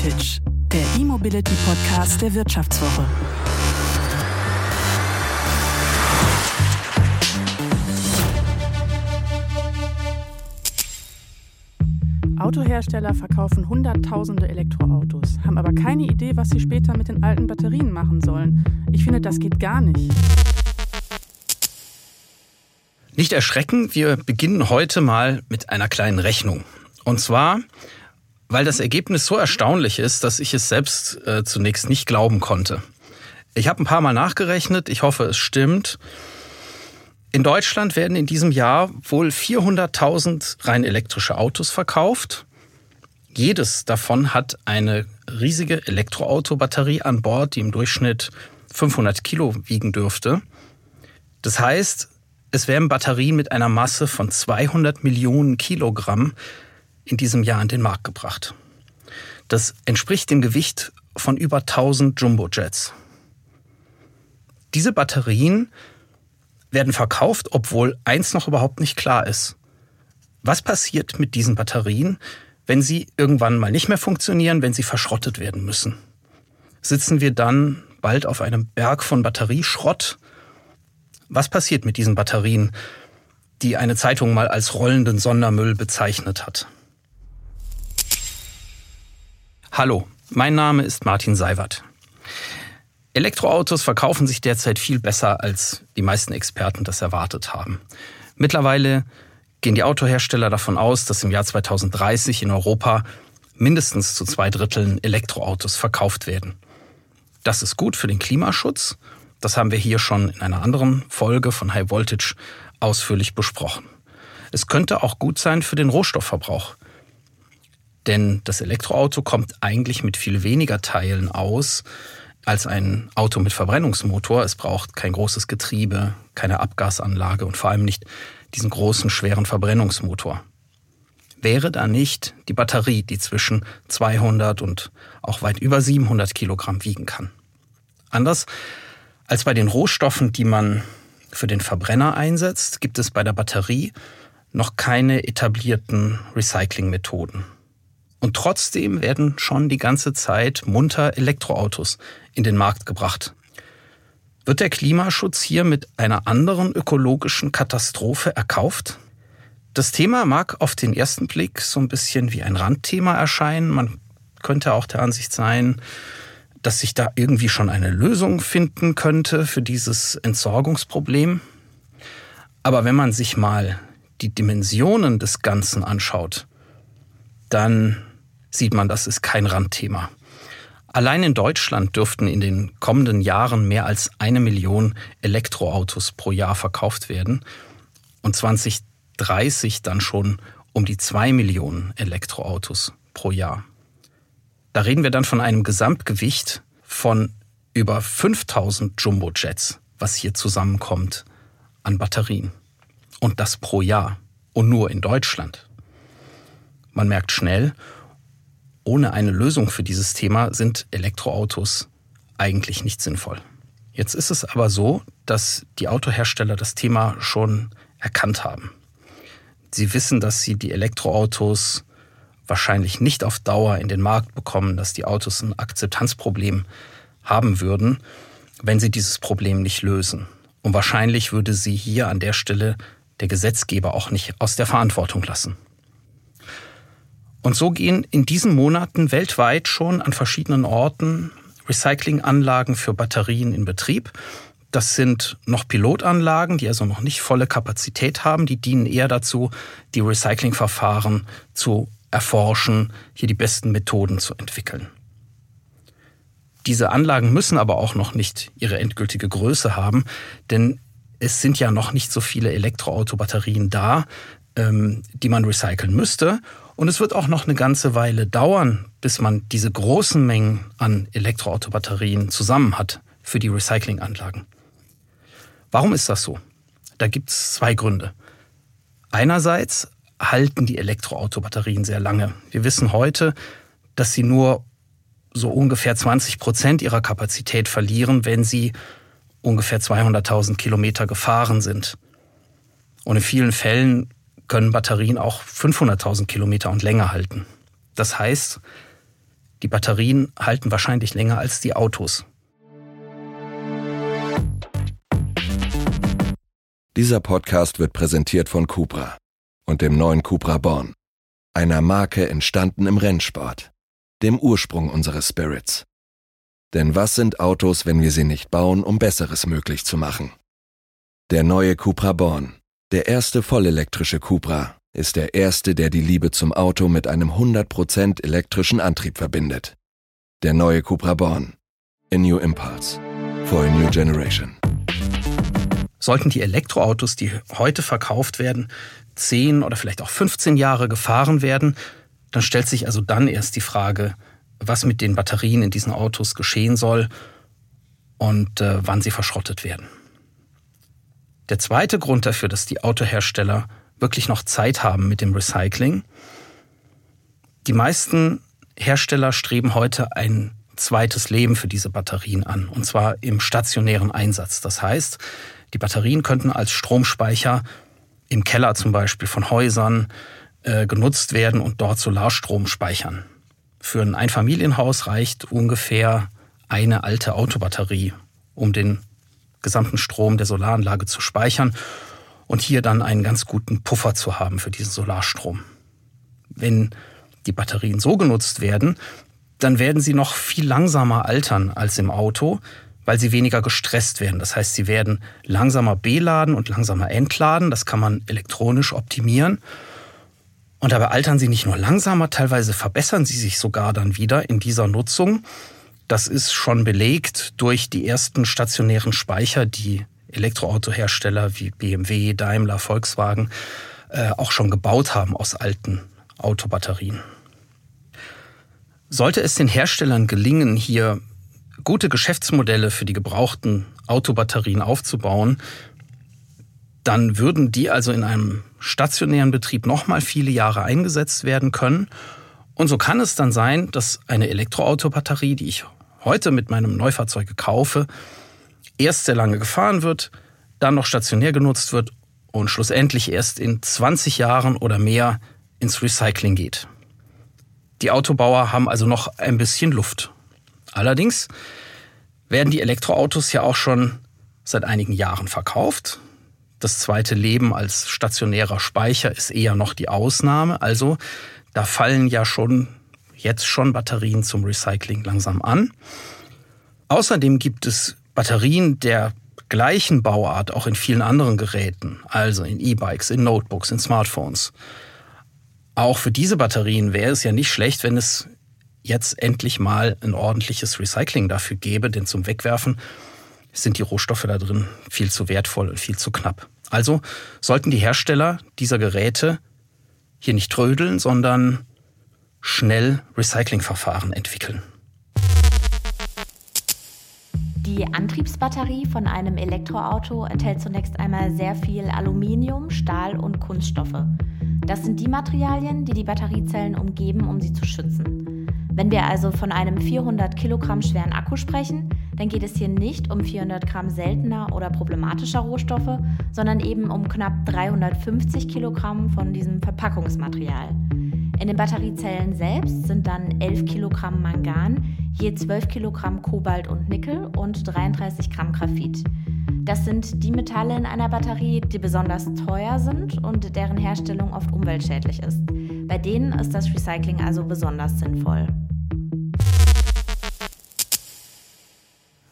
Voltage, der E-Mobility Podcast der Wirtschaftswoche. Autohersteller verkaufen Hunderttausende Elektroautos, haben aber keine Idee, was sie später mit den alten Batterien machen sollen. Ich finde, das geht gar nicht. Nicht erschrecken, wir beginnen heute mal mit einer kleinen Rechnung. Und zwar, weil das Ergebnis so erstaunlich ist, dass ich es selbst äh, zunächst nicht glauben konnte. Ich habe ein paar Mal nachgerechnet, ich hoffe, es stimmt. In Deutschland werden in diesem Jahr wohl 400.000 rein elektrische Autos verkauft. Jedes davon hat eine riesige Elektroautobatterie an Bord, die im Durchschnitt 500 Kilo wiegen dürfte. Das heißt, es werden Batterien mit einer Masse von 200 Millionen Kilogramm in diesem Jahr an den Markt gebracht. Das entspricht dem Gewicht von über 1000 Jumbojets. Diese Batterien werden verkauft, obwohl eins noch überhaupt nicht klar ist. Was passiert mit diesen Batterien, wenn sie irgendwann mal nicht mehr funktionieren, wenn sie verschrottet werden müssen? Sitzen wir dann bald auf einem Berg von Batterieschrott? Was passiert mit diesen Batterien, die eine Zeitung mal als rollenden Sondermüll bezeichnet hat? Hallo, mein Name ist Martin Seiwert. Elektroautos verkaufen sich derzeit viel besser, als die meisten Experten das erwartet haben. Mittlerweile gehen die Autohersteller davon aus, dass im Jahr 2030 in Europa mindestens zu zwei Dritteln Elektroautos verkauft werden. Das ist gut für den Klimaschutz. Das haben wir hier schon in einer anderen Folge von High Voltage ausführlich besprochen. Es könnte auch gut sein für den Rohstoffverbrauch. Denn das Elektroauto kommt eigentlich mit viel weniger Teilen aus als ein Auto mit Verbrennungsmotor. Es braucht kein großes Getriebe, keine Abgasanlage und vor allem nicht diesen großen, schweren Verbrennungsmotor. Wäre da nicht die Batterie, die zwischen 200 und auch weit über 700 Kilogramm wiegen kann. Anders als bei den Rohstoffen, die man für den Verbrenner einsetzt, gibt es bei der Batterie noch keine etablierten Recyclingmethoden. Und trotzdem werden schon die ganze Zeit munter Elektroautos in den Markt gebracht. Wird der Klimaschutz hier mit einer anderen ökologischen Katastrophe erkauft? Das Thema mag auf den ersten Blick so ein bisschen wie ein Randthema erscheinen. Man könnte auch der Ansicht sein, dass sich da irgendwie schon eine Lösung finden könnte für dieses Entsorgungsproblem. Aber wenn man sich mal die Dimensionen des Ganzen anschaut, dann sieht man, das ist kein Randthema. Allein in Deutschland dürften in den kommenden Jahren mehr als eine Million Elektroautos pro Jahr verkauft werden und 2030 dann schon um die zwei Millionen Elektroautos pro Jahr. Da reden wir dann von einem Gesamtgewicht von über 5000 Jumbojets, was hier zusammenkommt an Batterien. Und das pro Jahr. Und nur in Deutschland. Man merkt schnell, ohne eine Lösung für dieses Thema sind Elektroautos eigentlich nicht sinnvoll. Jetzt ist es aber so, dass die Autohersteller das Thema schon erkannt haben. Sie wissen, dass sie die Elektroautos wahrscheinlich nicht auf Dauer in den Markt bekommen, dass die Autos ein Akzeptanzproblem haben würden, wenn sie dieses Problem nicht lösen. Und wahrscheinlich würde sie hier an der Stelle der Gesetzgeber auch nicht aus der Verantwortung lassen. Und so gehen in diesen Monaten weltweit schon an verschiedenen Orten Recyclinganlagen für Batterien in Betrieb. Das sind noch Pilotanlagen, die also noch nicht volle Kapazität haben. Die dienen eher dazu, die Recyclingverfahren zu erforschen, hier die besten Methoden zu entwickeln. Diese Anlagen müssen aber auch noch nicht ihre endgültige Größe haben, denn es sind ja noch nicht so viele Elektroautobatterien da, ähm, die man recyceln müsste. Und es wird auch noch eine ganze Weile dauern, bis man diese großen Mengen an Elektroautobatterien zusammen hat für die Recyclinganlagen. Warum ist das so? Da gibt es zwei Gründe. Einerseits halten die Elektroautobatterien sehr lange. Wir wissen heute, dass sie nur so ungefähr 20 Prozent ihrer Kapazität verlieren, wenn sie ungefähr 200.000 Kilometer gefahren sind. Und in vielen Fällen können Batterien auch 500.000 Kilometer und länger halten. Das heißt, die Batterien halten wahrscheinlich länger als die Autos. Dieser Podcast wird präsentiert von Cupra und dem neuen Cupra Born, einer Marke entstanden im Rennsport, dem Ursprung unseres Spirits. Denn was sind Autos, wenn wir sie nicht bauen, um Besseres möglich zu machen? Der neue Cupra Born, der erste vollelektrische Cupra, ist der erste, der die Liebe zum Auto mit einem 100% elektrischen Antrieb verbindet. Der neue Cupra Born. A New Impulse. For a New Generation. Sollten die Elektroautos, die heute verkauft werden, 10 oder vielleicht auch 15 Jahre gefahren werden, dann stellt sich also dann erst die Frage, was mit den Batterien in diesen Autos geschehen soll und äh, wann sie verschrottet werden. Der zweite Grund dafür, dass die Autohersteller wirklich noch Zeit haben mit dem Recycling. Die meisten Hersteller streben heute ein zweites Leben für diese Batterien an, und zwar im stationären Einsatz. Das heißt, die Batterien könnten als Stromspeicher im Keller zum Beispiel von Häusern äh, genutzt werden und dort Solarstrom speichern. Für ein Einfamilienhaus reicht ungefähr eine alte Autobatterie, um den gesamten Strom der Solaranlage zu speichern und hier dann einen ganz guten Puffer zu haben für diesen Solarstrom. Wenn die Batterien so genutzt werden, dann werden sie noch viel langsamer altern als im Auto, weil sie weniger gestresst werden. Das heißt, sie werden langsamer beladen und langsamer entladen. Das kann man elektronisch optimieren. Und dabei altern sie nicht nur langsamer, teilweise verbessern sie sich sogar dann wieder in dieser Nutzung. Das ist schon belegt durch die ersten stationären Speicher, die Elektroautohersteller wie BMW, Daimler, Volkswagen äh, auch schon gebaut haben aus alten Autobatterien. Sollte es den Herstellern gelingen, hier gute Geschäftsmodelle für die gebrauchten Autobatterien aufzubauen, dann würden die also in einem stationären Betrieb nochmal viele Jahre eingesetzt werden können. Und so kann es dann sein, dass eine Elektroautobatterie, die ich heute mit meinem Neufahrzeug kaufe, erst sehr lange gefahren wird, dann noch stationär genutzt wird und schlussendlich erst in 20 Jahren oder mehr ins Recycling geht. Die Autobauer haben also noch ein bisschen Luft. Allerdings werden die Elektroautos ja auch schon seit einigen Jahren verkauft. Das zweite Leben als stationärer Speicher ist eher noch die Ausnahme. Also da fallen ja schon jetzt schon Batterien zum Recycling langsam an. Außerdem gibt es Batterien der gleichen Bauart auch in vielen anderen Geräten, also in E-Bikes, in Notebooks, in Smartphones. Auch für diese Batterien wäre es ja nicht schlecht, wenn es jetzt endlich mal ein ordentliches Recycling dafür gäbe, denn zum Wegwerfen sind die Rohstoffe da drin viel zu wertvoll und viel zu knapp. Also sollten die Hersteller dieser Geräte hier nicht trödeln, sondern schnell Recyclingverfahren entwickeln. Die Antriebsbatterie von einem Elektroauto enthält zunächst einmal sehr viel Aluminium, Stahl und Kunststoffe. Das sind die Materialien, die die Batteriezellen umgeben, um sie zu schützen. Wenn wir also von einem 400 Kilogramm schweren Akku sprechen, dann geht es hier nicht um 400 Gramm seltener oder problematischer Rohstoffe, sondern eben um knapp 350 Kilogramm von diesem Verpackungsmaterial. In den Batteriezellen selbst sind dann 11 Kilogramm Mangan, je 12 Kilogramm Kobalt und Nickel und 33 Gramm Graphit. Das sind die Metalle in einer Batterie, die besonders teuer sind und deren Herstellung oft umweltschädlich ist. Bei denen ist das Recycling also besonders sinnvoll.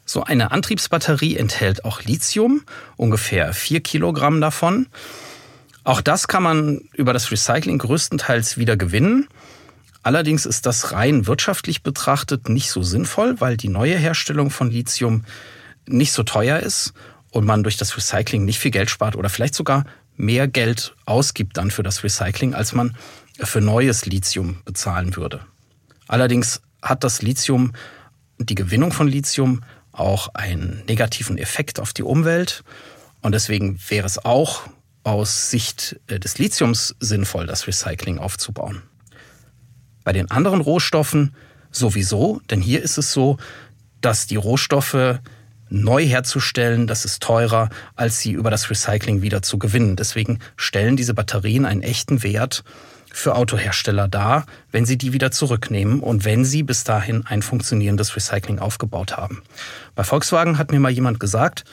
So eine Antriebsbatterie enthält auch Lithium, ungefähr 4 Kilogramm davon. Auch das kann man über das Recycling größtenteils wieder gewinnen. Allerdings ist das rein wirtschaftlich betrachtet nicht so sinnvoll, weil die neue Herstellung von Lithium nicht so teuer ist und man durch das Recycling nicht viel Geld spart oder vielleicht sogar mehr Geld ausgibt dann für das Recycling, als man für neues Lithium bezahlen würde. Allerdings hat das Lithium, die Gewinnung von Lithium, auch einen negativen Effekt auf die Umwelt. Und deswegen wäre es auch aus Sicht äh, des Lithiums sinnvoll, das Recycling aufzubauen. Bei den anderen Rohstoffen sowieso, denn hier ist es so, dass die Rohstoffe neu herzustellen, das ist teurer, als sie über das Recycling wieder zu gewinnen. Deswegen stellen diese Batterien einen echten Wert für Autohersteller da, wenn sie die wieder zurücknehmen und wenn sie bis dahin ein funktionierendes Recycling aufgebaut haben. Bei Volkswagen hat mir mal jemand gesagt,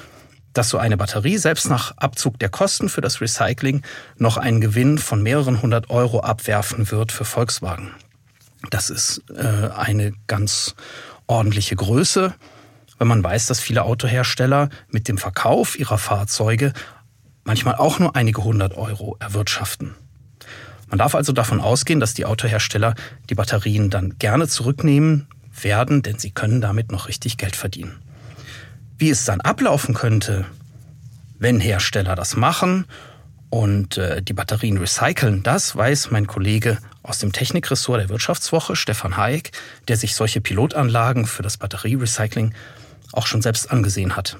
dass so eine Batterie selbst nach Abzug der Kosten für das Recycling noch einen Gewinn von mehreren hundert Euro abwerfen wird für Volkswagen. Das ist äh, eine ganz ordentliche Größe, wenn man weiß, dass viele Autohersteller mit dem Verkauf ihrer Fahrzeuge manchmal auch nur einige hundert Euro erwirtschaften. Man darf also davon ausgehen, dass die Autohersteller die Batterien dann gerne zurücknehmen werden, denn sie können damit noch richtig Geld verdienen. Wie es dann ablaufen könnte, wenn Hersteller das machen und äh, die Batterien recyceln, das weiß mein Kollege aus dem Technikressort der Wirtschaftswoche, Stefan Hayek, der sich solche Pilotanlagen für das Batterierecycling auch schon selbst angesehen hat.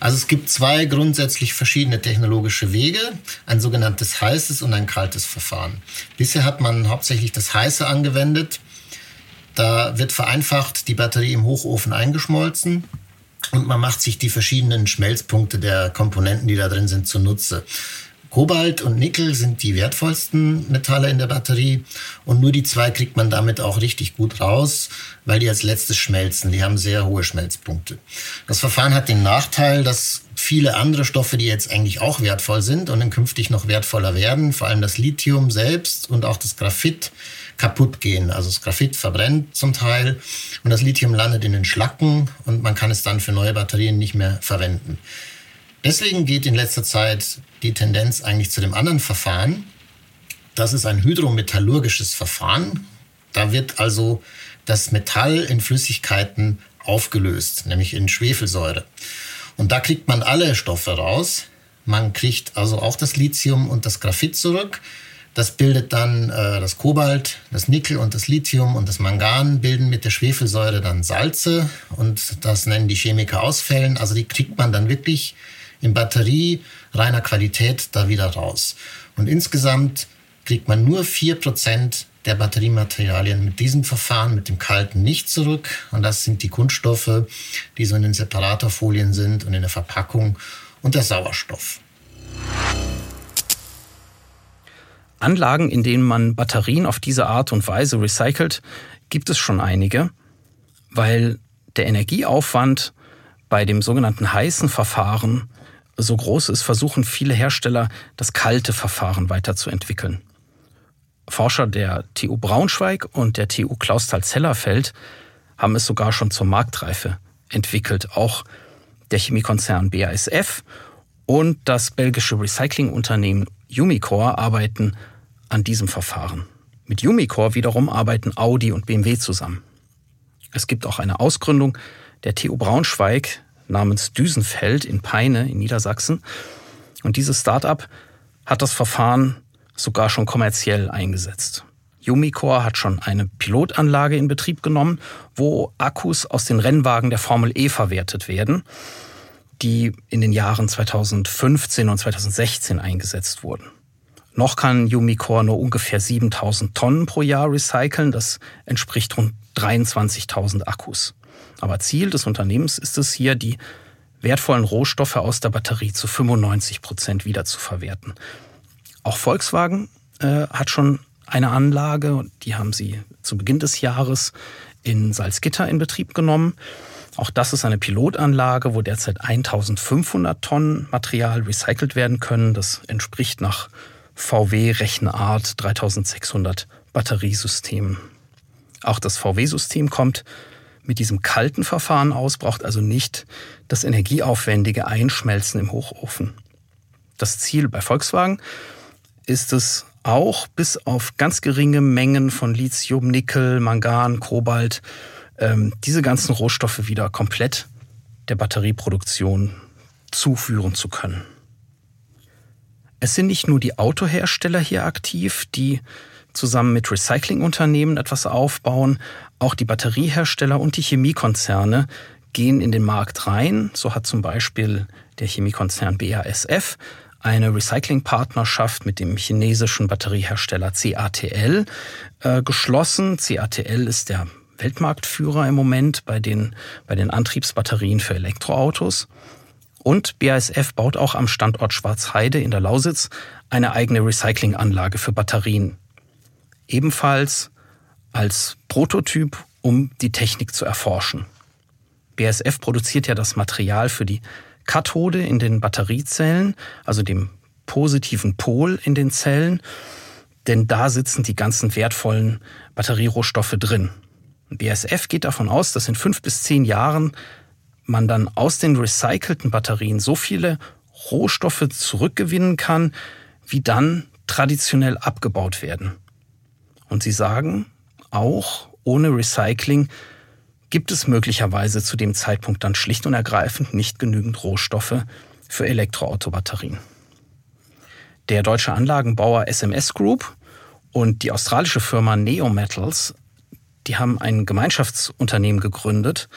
Also es gibt zwei grundsätzlich verschiedene technologische Wege, ein sogenanntes heißes und ein kaltes Verfahren. Bisher hat man hauptsächlich das heiße angewendet. Da wird vereinfacht die Batterie im Hochofen eingeschmolzen und man macht sich die verschiedenen Schmelzpunkte der Komponenten, die da drin sind, zunutze. Kobalt und Nickel sind die wertvollsten Metalle in der Batterie und nur die zwei kriegt man damit auch richtig gut raus, weil die als letztes schmelzen. Die haben sehr hohe Schmelzpunkte. Das Verfahren hat den Nachteil, dass viele andere Stoffe, die jetzt eigentlich auch wertvoll sind und dann künftig noch wertvoller werden, vor allem das Lithium selbst und auch das Graphit, kaputt gehen. Also das Graphit verbrennt zum Teil und das Lithium landet in den Schlacken und man kann es dann für neue Batterien nicht mehr verwenden. Deswegen geht in letzter Zeit die Tendenz eigentlich zu dem anderen Verfahren. Das ist ein hydrometallurgisches Verfahren. Da wird also das Metall in Flüssigkeiten aufgelöst, nämlich in Schwefelsäure. Und da kriegt man alle Stoffe raus. Man kriegt also auch das Lithium und das Graphit zurück. Das bildet dann äh, das Kobalt, das Nickel und das Lithium und das Mangan bilden mit der Schwefelsäure dann Salze und das nennen die Chemiker Ausfällen. Also die kriegt man dann wirklich in Batterie reiner Qualität da wieder raus. Und insgesamt kriegt man nur 4% der Batteriematerialien mit diesem Verfahren, mit dem kalten nicht zurück. Und das sind die Kunststoffe, die so in den Separatorfolien sind und in der Verpackung und der Sauerstoff. Anlagen, in denen man Batterien auf diese Art und Weise recycelt, gibt es schon einige, weil der Energieaufwand bei dem sogenannten heißen Verfahren so groß ist, versuchen viele Hersteller, das kalte Verfahren weiterzuentwickeln. Forscher der TU Braunschweig und der TU Clausthal-Zellerfeld haben es sogar schon zur Marktreife entwickelt. Auch der Chemiekonzern BASF und das belgische Recyclingunternehmen Umicore arbeiten an diesem Verfahren. Mit Umicore wiederum arbeiten Audi und BMW zusammen. Es gibt auch eine Ausgründung der TU Braunschweig, namens Düsenfeld in Peine in Niedersachsen. Und dieses Startup hat das Verfahren sogar schon kommerziell eingesetzt. Umicore hat schon eine Pilotanlage in Betrieb genommen, wo Akkus aus den Rennwagen der Formel E verwertet werden, die in den Jahren 2015 und 2016 eingesetzt wurden. Noch kann Umicore nur ungefähr 7000 Tonnen pro Jahr recyceln. Das entspricht rund 23.000 Akkus. Aber Ziel des Unternehmens ist es hier, die wertvollen Rohstoffe aus der Batterie zu 95 Prozent wieder zu verwerten. Auch Volkswagen äh, hat schon eine Anlage, die haben sie zu Beginn des Jahres in Salzgitter in Betrieb genommen. Auch das ist eine Pilotanlage, wo derzeit 1500 Tonnen Material recycelt werden können. Das entspricht nach VW-Rechenart 3600 Batteriesystemen. Auch das VW-System kommt mit diesem kalten Verfahren aus, braucht also nicht das energieaufwendige Einschmelzen im Hochofen. Das Ziel bei Volkswagen ist es auch, bis auf ganz geringe Mengen von Lithium, Nickel, Mangan, Kobalt, ähm, diese ganzen Rohstoffe wieder komplett der Batterieproduktion zuführen zu können. Es sind nicht nur die Autohersteller hier aktiv, die zusammen mit Recyclingunternehmen etwas aufbauen. Auch die Batteriehersteller und die Chemiekonzerne gehen in den Markt rein. So hat zum Beispiel der Chemiekonzern BASF eine Recyclingpartnerschaft mit dem chinesischen Batteriehersteller CATL äh, geschlossen. CATL ist der Weltmarktführer im Moment bei den, bei den Antriebsbatterien für Elektroautos. Und BASF baut auch am Standort Schwarzheide in der Lausitz eine eigene Recyclinganlage für Batterien. Ebenfalls als Prototyp, um die Technik zu erforschen. BASF produziert ja das Material für die Kathode in den Batteriezellen, also dem positiven Pol in den Zellen, denn da sitzen die ganzen wertvollen Batterierohstoffe drin. BASF geht davon aus, dass in fünf bis zehn Jahren man dann aus den recycelten Batterien so viele Rohstoffe zurückgewinnen kann, wie dann traditionell abgebaut werden. Und sie sagen, auch ohne Recycling gibt es möglicherweise zu dem Zeitpunkt dann schlicht und ergreifend nicht genügend Rohstoffe für Elektroautobatterien. Der deutsche Anlagenbauer SMS Group und die australische Firma Neometals, die haben ein Gemeinschaftsunternehmen gegründet,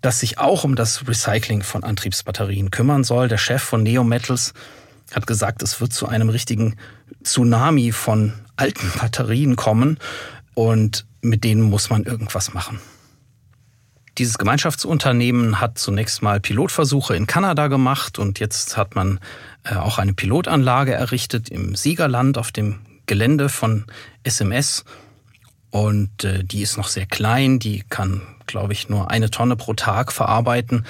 das sich auch um das Recycling von Antriebsbatterien kümmern soll. Der Chef von Neometals hat gesagt, es wird zu einem richtigen Tsunami von alten Batterien kommen und mit denen muss man irgendwas machen. Dieses Gemeinschaftsunternehmen hat zunächst mal Pilotversuche in Kanada gemacht und jetzt hat man äh, auch eine Pilotanlage errichtet im Siegerland auf dem Gelände von SMS. Und äh, die ist noch sehr klein, die kann, glaube ich, nur eine Tonne pro Tag verarbeiten.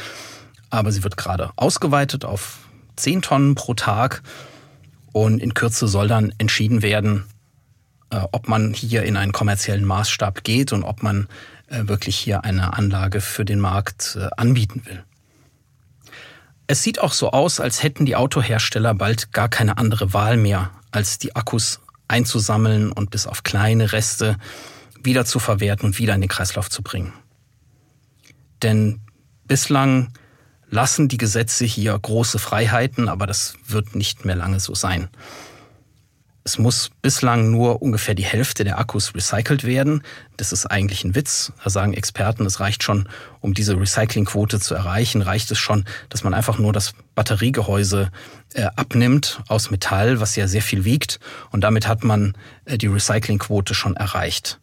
Aber sie wird gerade ausgeweitet auf zehn Tonnen pro Tag. Und in Kürze soll dann entschieden werden, äh, ob man hier in einen kommerziellen Maßstab geht und ob man äh, wirklich hier eine Anlage für den Markt äh, anbieten will. Es sieht auch so aus, als hätten die Autohersteller bald gar keine andere Wahl mehr, als die Akkus einzusammeln und bis auf kleine Reste wieder zu verwerten und wieder in den Kreislauf zu bringen. Denn bislang lassen die Gesetze hier große Freiheiten, aber das wird nicht mehr lange so sein. Es muss bislang nur ungefähr die Hälfte der Akkus recycelt werden. Das ist eigentlich ein Witz. Da sagen Experten, es reicht schon, um diese Recyclingquote zu erreichen, reicht es schon, dass man einfach nur das Batteriegehäuse äh, abnimmt aus Metall, was ja sehr viel wiegt. Und damit hat man äh, die Recyclingquote schon erreicht.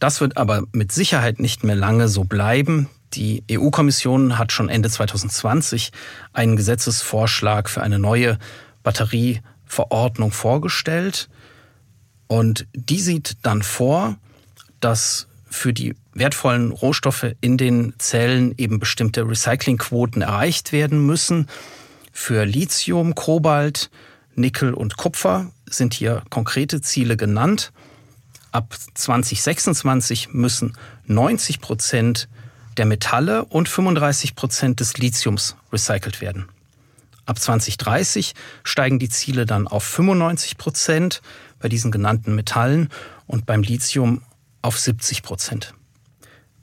Das wird aber mit Sicherheit nicht mehr lange so bleiben. Die EU-Kommission hat schon Ende 2020 einen Gesetzesvorschlag für eine neue Batterie Verordnung vorgestellt und die sieht dann vor, dass für die wertvollen Rohstoffe in den Zellen eben bestimmte Recyclingquoten erreicht werden müssen. Für Lithium, Kobalt, Nickel und Kupfer sind hier konkrete Ziele genannt. Ab 2026 müssen 90 Prozent der Metalle und 35 Prozent des Lithiums recycelt werden. Ab 2030 steigen die Ziele dann auf 95 Prozent bei diesen genannten Metallen und beim Lithium auf 70 Prozent.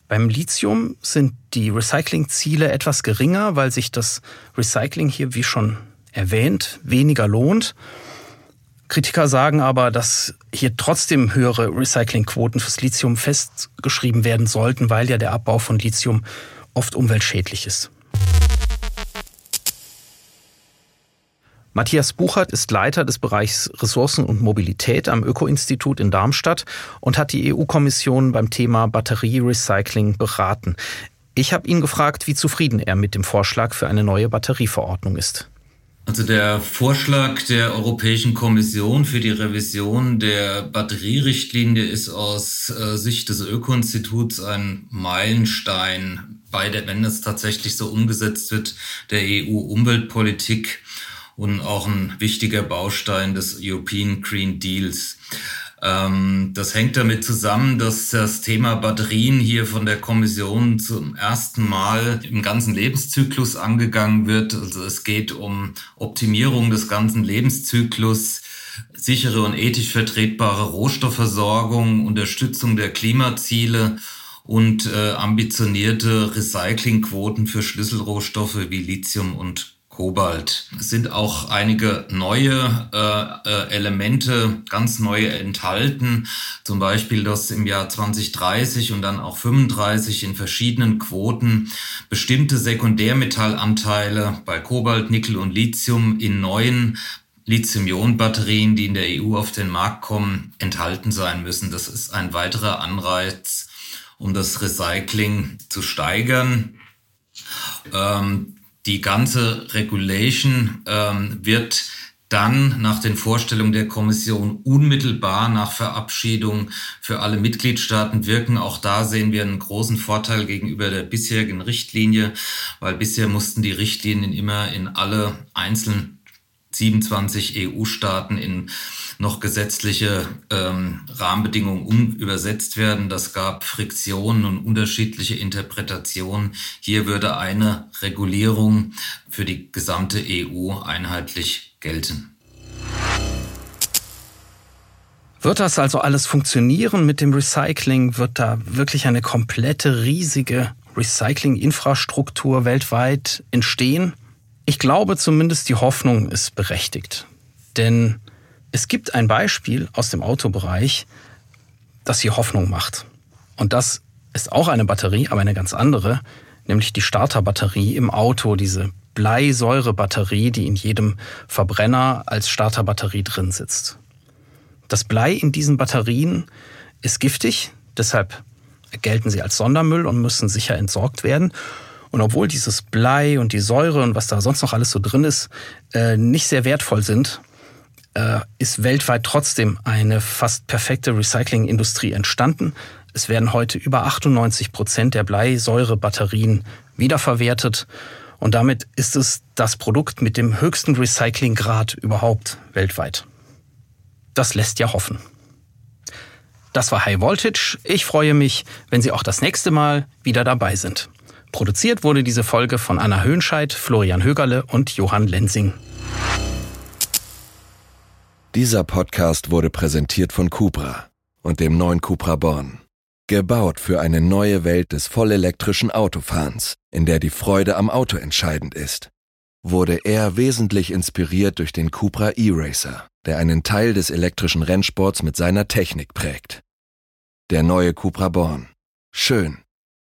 Beim Lithium sind die Recyclingziele etwas geringer, weil sich das Recycling hier, wie schon erwähnt, weniger lohnt. Kritiker sagen aber, dass hier trotzdem höhere Recyclingquoten fürs Lithium festgeschrieben werden sollten, weil ja der Abbau von Lithium oft umweltschädlich ist. Matthias Buchert ist Leiter des Bereichs Ressourcen und Mobilität am Öko-Institut in Darmstadt und hat die EU-Kommission beim Thema Batterierecycling beraten. Ich habe ihn gefragt, wie zufrieden er mit dem Vorschlag für eine neue Batterieverordnung ist. Also der Vorschlag der Europäischen Kommission für die Revision der Batterierichtlinie ist aus äh, Sicht des Öko-Instituts ein Meilenstein bei der, wenn es tatsächlich so umgesetzt wird, der EU-Umweltpolitik und auch ein wichtiger Baustein des European Green Deals. Ähm, das hängt damit zusammen, dass das Thema Batterien hier von der Kommission zum ersten Mal im ganzen Lebenszyklus angegangen wird. Also es geht um Optimierung des ganzen Lebenszyklus, sichere und ethisch vertretbare Rohstoffversorgung, Unterstützung der Klimaziele und äh, ambitionierte Recyclingquoten für Schlüsselrohstoffe wie Lithium und Kobalt. Es sind auch einige neue äh, äh, Elemente, ganz neue enthalten. Zum Beispiel, dass im Jahr 2030 und dann auch 35 in verschiedenen Quoten bestimmte Sekundärmetallanteile bei Kobalt, Nickel und Lithium in neuen Lithium-Ionen-Batterien, die in der EU auf den Markt kommen, enthalten sein müssen. Das ist ein weiterer Anreiz, um das Recycling zu steigern. Ähm, Die ganze Regulation ähm, wird dann nach den Vorstellungen der Kommission unmittelbar nach Verabschiedung für alle Mitgliedstaaten wirken. Auch da sehen wir einen großen Vorteil gegenüber der bisherigen Richtlinie, weil bisher mussten die Richtlinien immer in alle einzelnen 27 EU-Staaten in noch gesetzliche ähm, Rahmenbedingungen umübersetzt werden. Das gab Friktionen und unterschiedliche Interpretationen. Hier würde eine Regulierung für die gesamte EU einheitlich gelten. Wird das also alles funktionieren mit dem Recycling? Wird da wirklich eine komplette, riesige Recycling-Infrastruktur weltweit entstehen? Ich glaube zumindest, die Hoffnung ist berechtigt. Denn es gibt ein Beispiel aus dem Autobereich, das hier Hoffnung macht. Und das ist auch eine Batterie, aber eine ganz andere, nämlich die Starterbatterie im Auto, diese Bleisäurebatterie, die in jedem Verbrenner als Starterbatterie drin sitzt. Das Blei in diesen Batterien ist giftig, deshalb gelten sie als Sondermüll und müssen sicher entsorgt werden. Und obwohl dieses Blei und die Säure und was da sonst noch alles so drin ist, äh, nicht sehr wertvoll sind, äh, ist weltweit trotzdem eine fast perfekte Recyclingindustrie entstanden. Es werden heute über 98 Prozent der Bleisäurebatterien wiederverwertet. Und damit ist es das Produkt mit dem höchsten Recyclinggrad überhaupt weltweit. Das lässt ja hoffen. Das war High Voltage. Ich freue mich, wenn Sie auch das nächste Mal wieder dabei sind. Produziert wurde diese Folge von Anna Höhnscheid, Florian Högerle und Johann Lensing. Dieser Podcast wurde präsentiert von Cupra und dem neuen Cupra Born. Gebaut für eine neue Welt des vollelektrischen Autofahrens, in der die Freude am Auto entscheidend ist. Wurde er wesentlich inspiriert durch den Cupra E-Racer, der einen Teil des elektrischen Rennsports mit seiner Technik prägt. Der neue Cupra Born. Schön,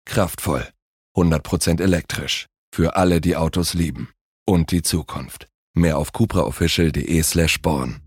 kraftvoll, 100% elektrisch. Für alle, die Autos lieben. Und die Zukunft. Mehr auf cupraofficial.de slash born.